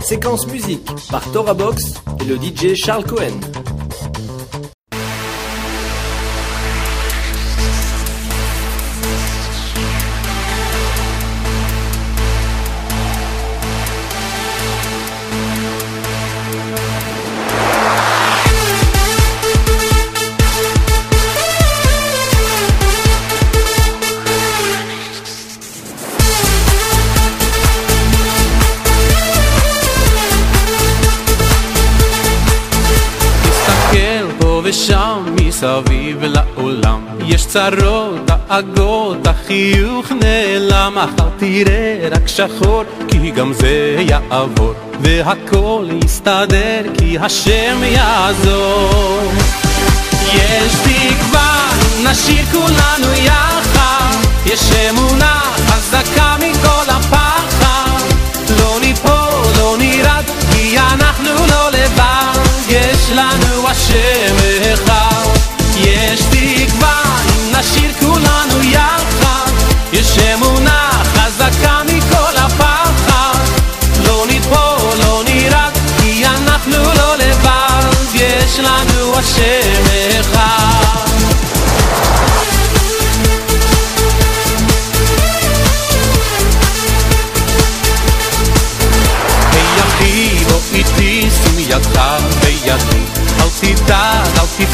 Séquence musique par Tora Box et le DJ Charles Cohen. צרות, דאגות, החיוך נעלם מחר תראה רק שחור כי גם זה יעבור והכל יסתדר כי השם יעזור. יש תקווה, נשאיר כולנו יחד יש אמונה חזקה מכל הפחד. לא ניפול, לא נרד כי אנחנו לא לבד יש לנו השם אחד אם נשאיר כולנו יחד. יש אמונה חזקה מכל הפחד. לא נטפול, לא נרד כי אנחנו לא לבד. יש לנו השם אחד. איתי שים ידך בידי אל תדאג, אל כי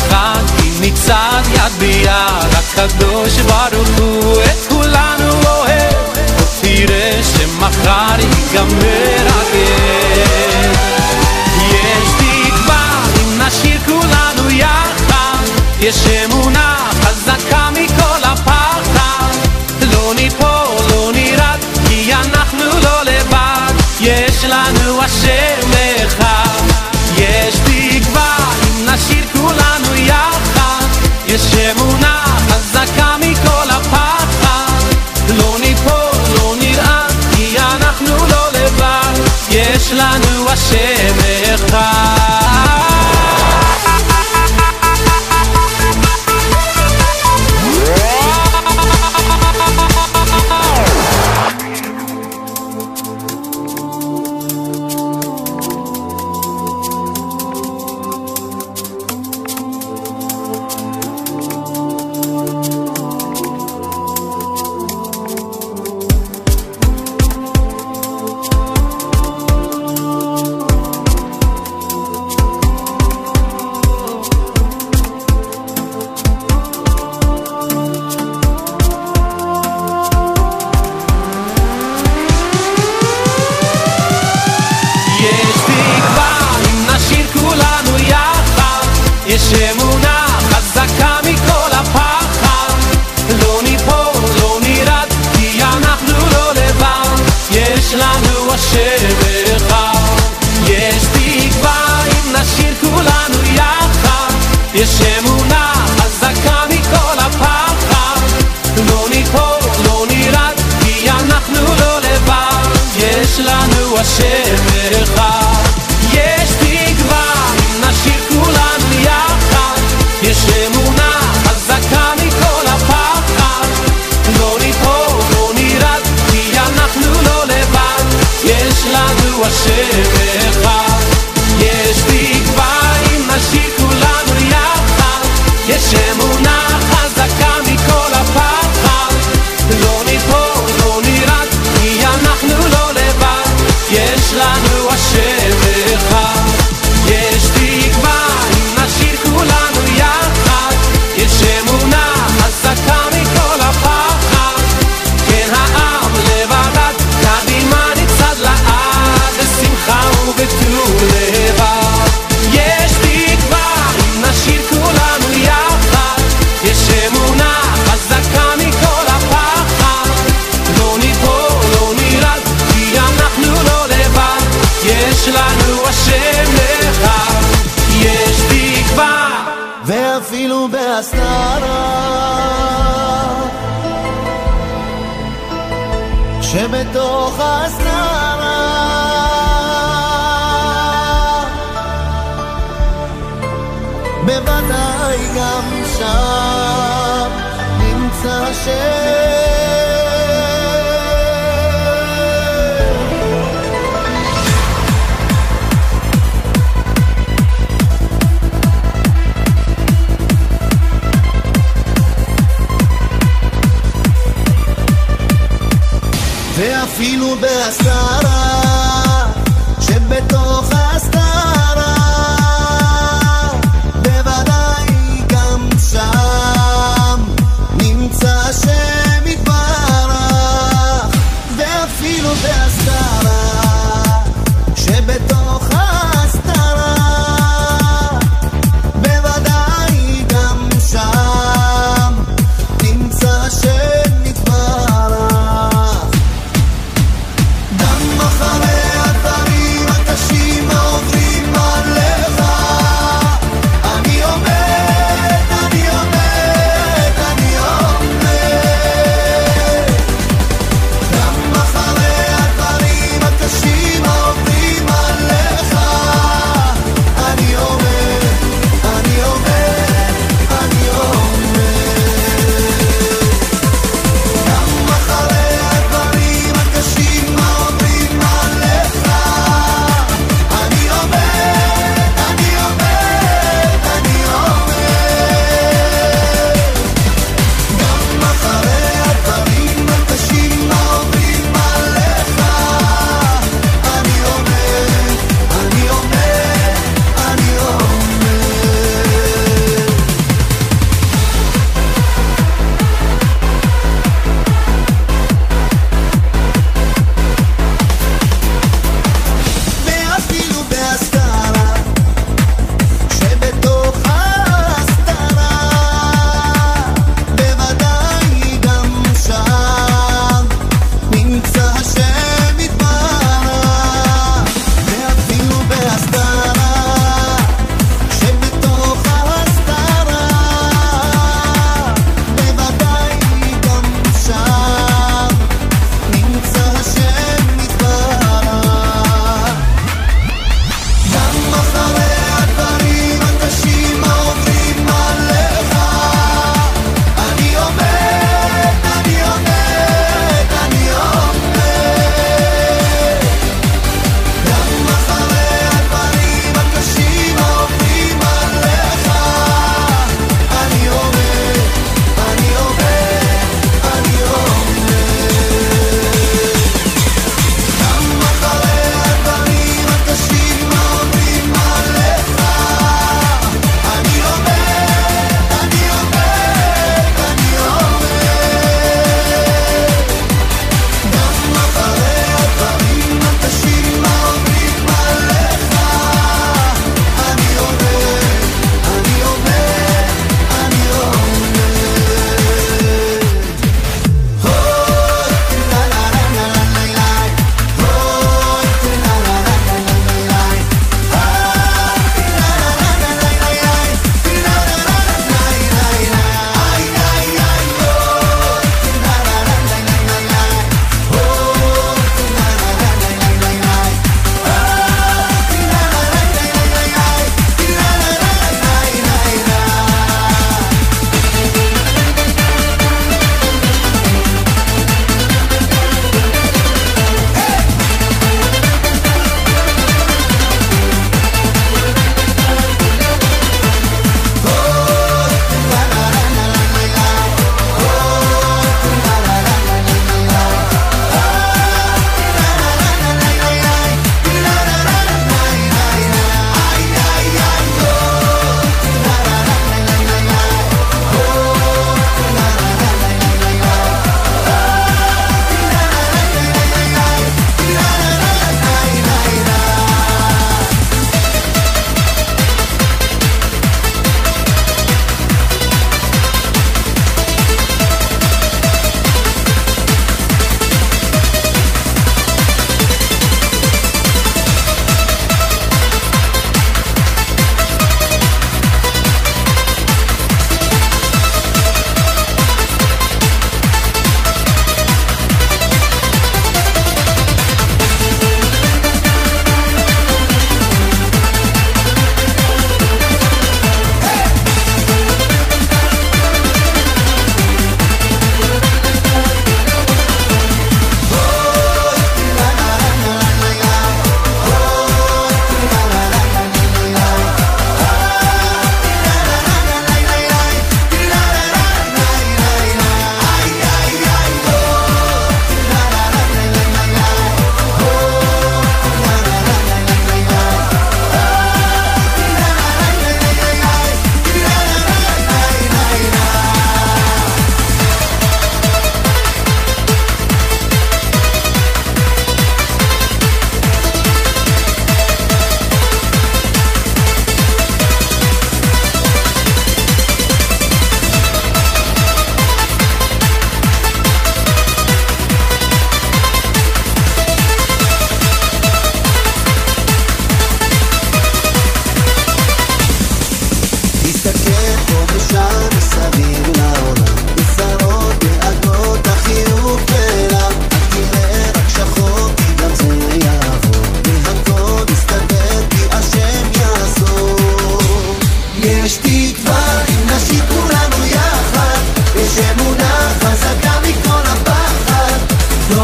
נצעד יד ביד הקדוש ברוך הוא את כולנו אוהב. תראה שמחר ייגמר הגט. יש תקווה אם נשאיר כולנו יחד. יש אמונה חזקה מכל הפחד. לא ניפול, לא נרד כי אנחנו לא לבד. יש לנו השם אחד filho dessa área.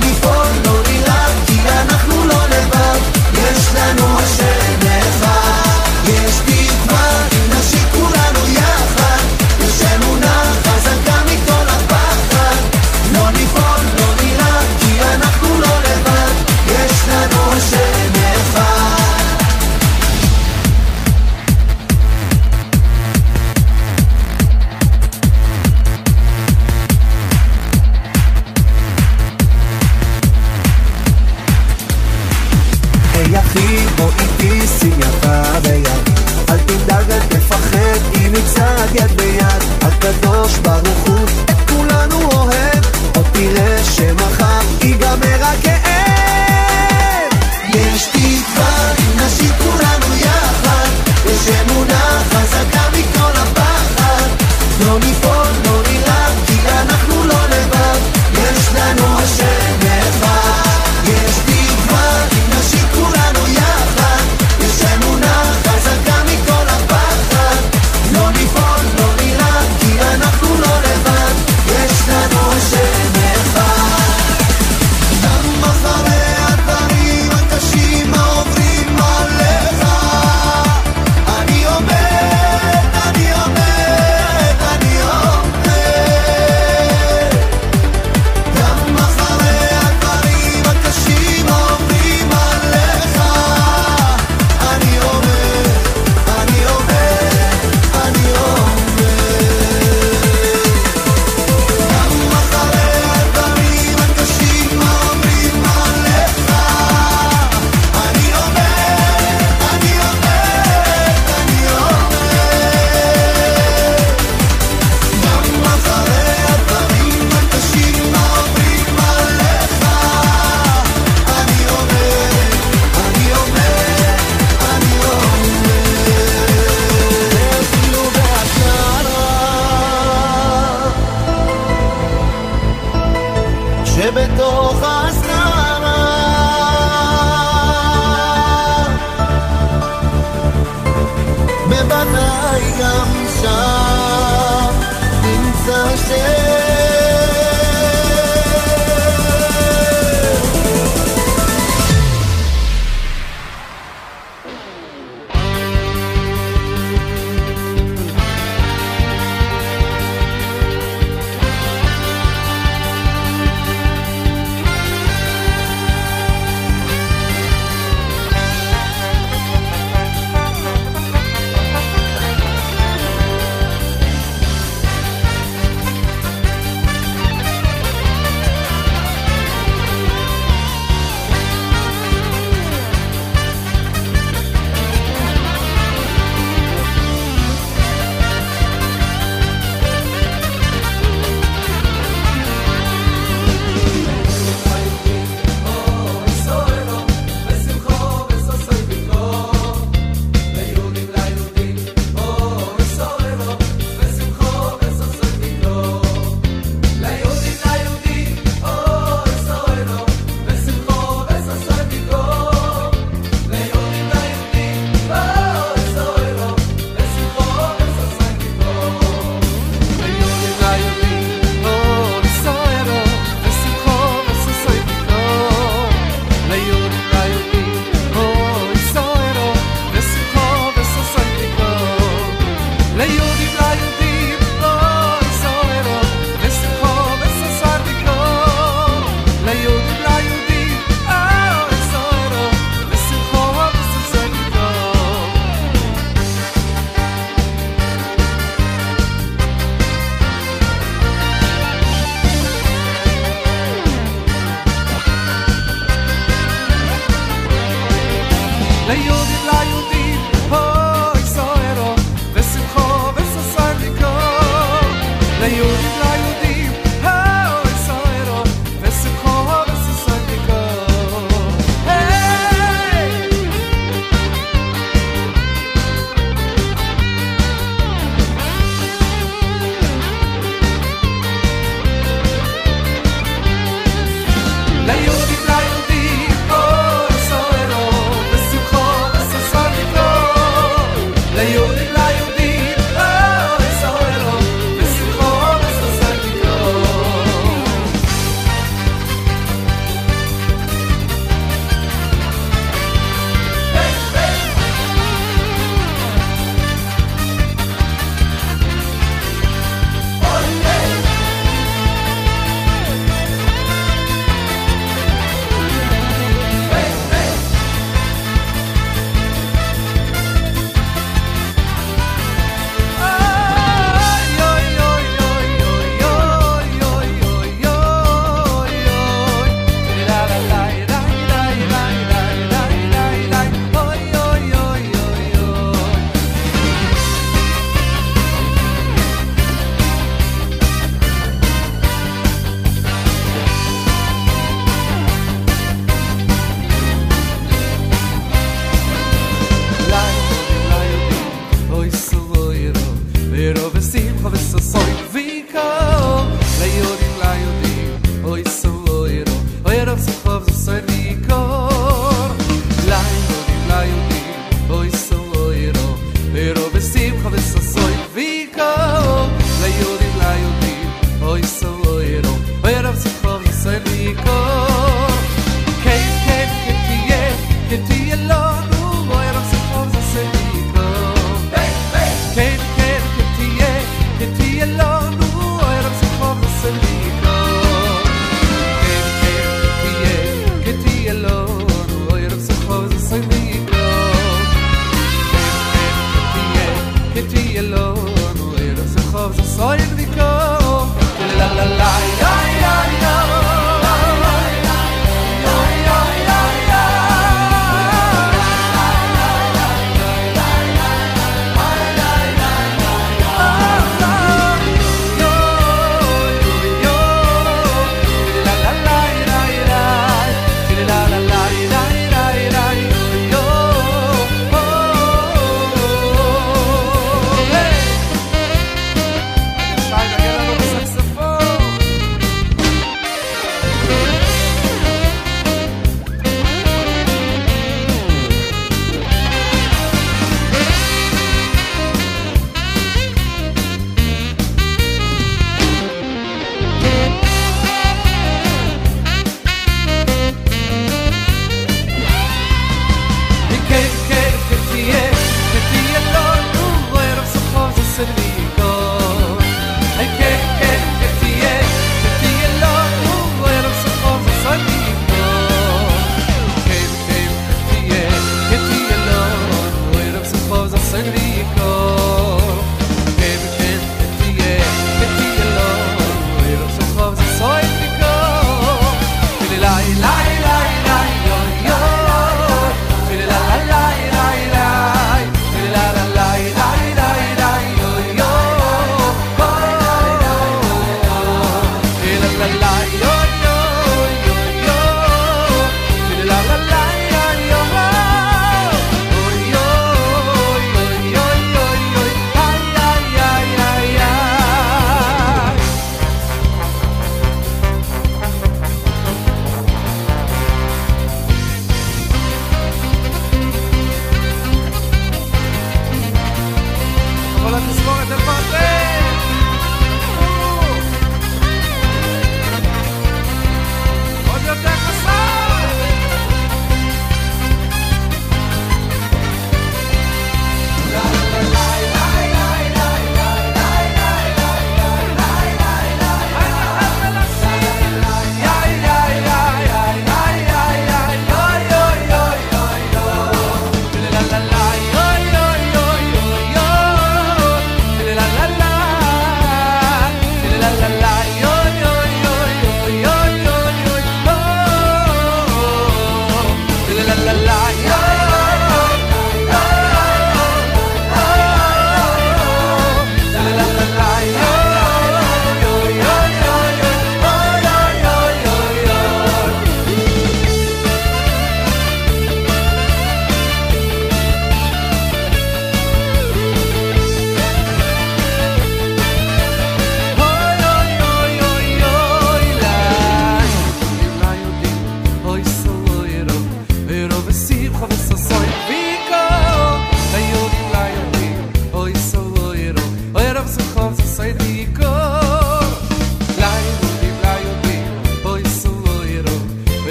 Before for,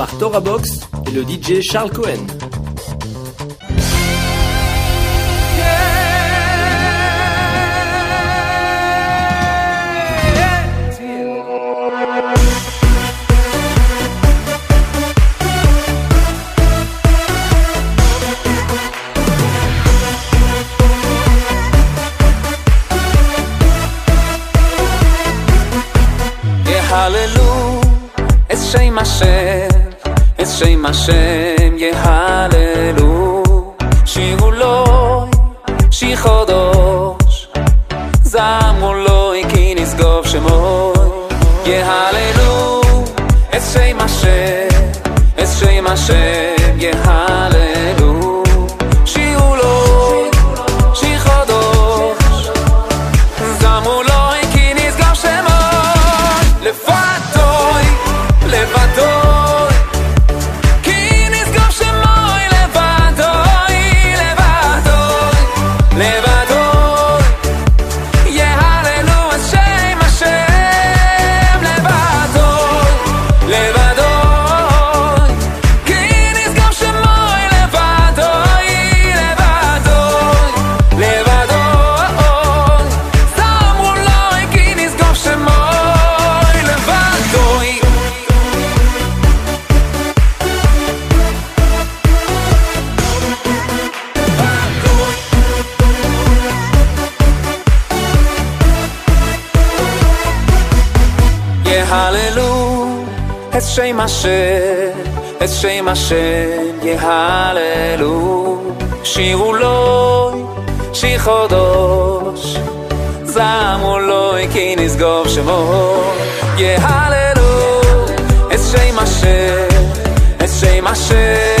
par Torah Box et le DJ Charles Cohen. Hashem ye hallelu Shiguloi shichodosh. Zamuloi kinis gov shemoi Ye hallelu Es shem Hashem Es shem Hashem. השם, את שם השם יהללו. שירו לוי, שיר חודש, זמו לוי כי נשגוב שמו. יהללו, את שם השם, את שם השם.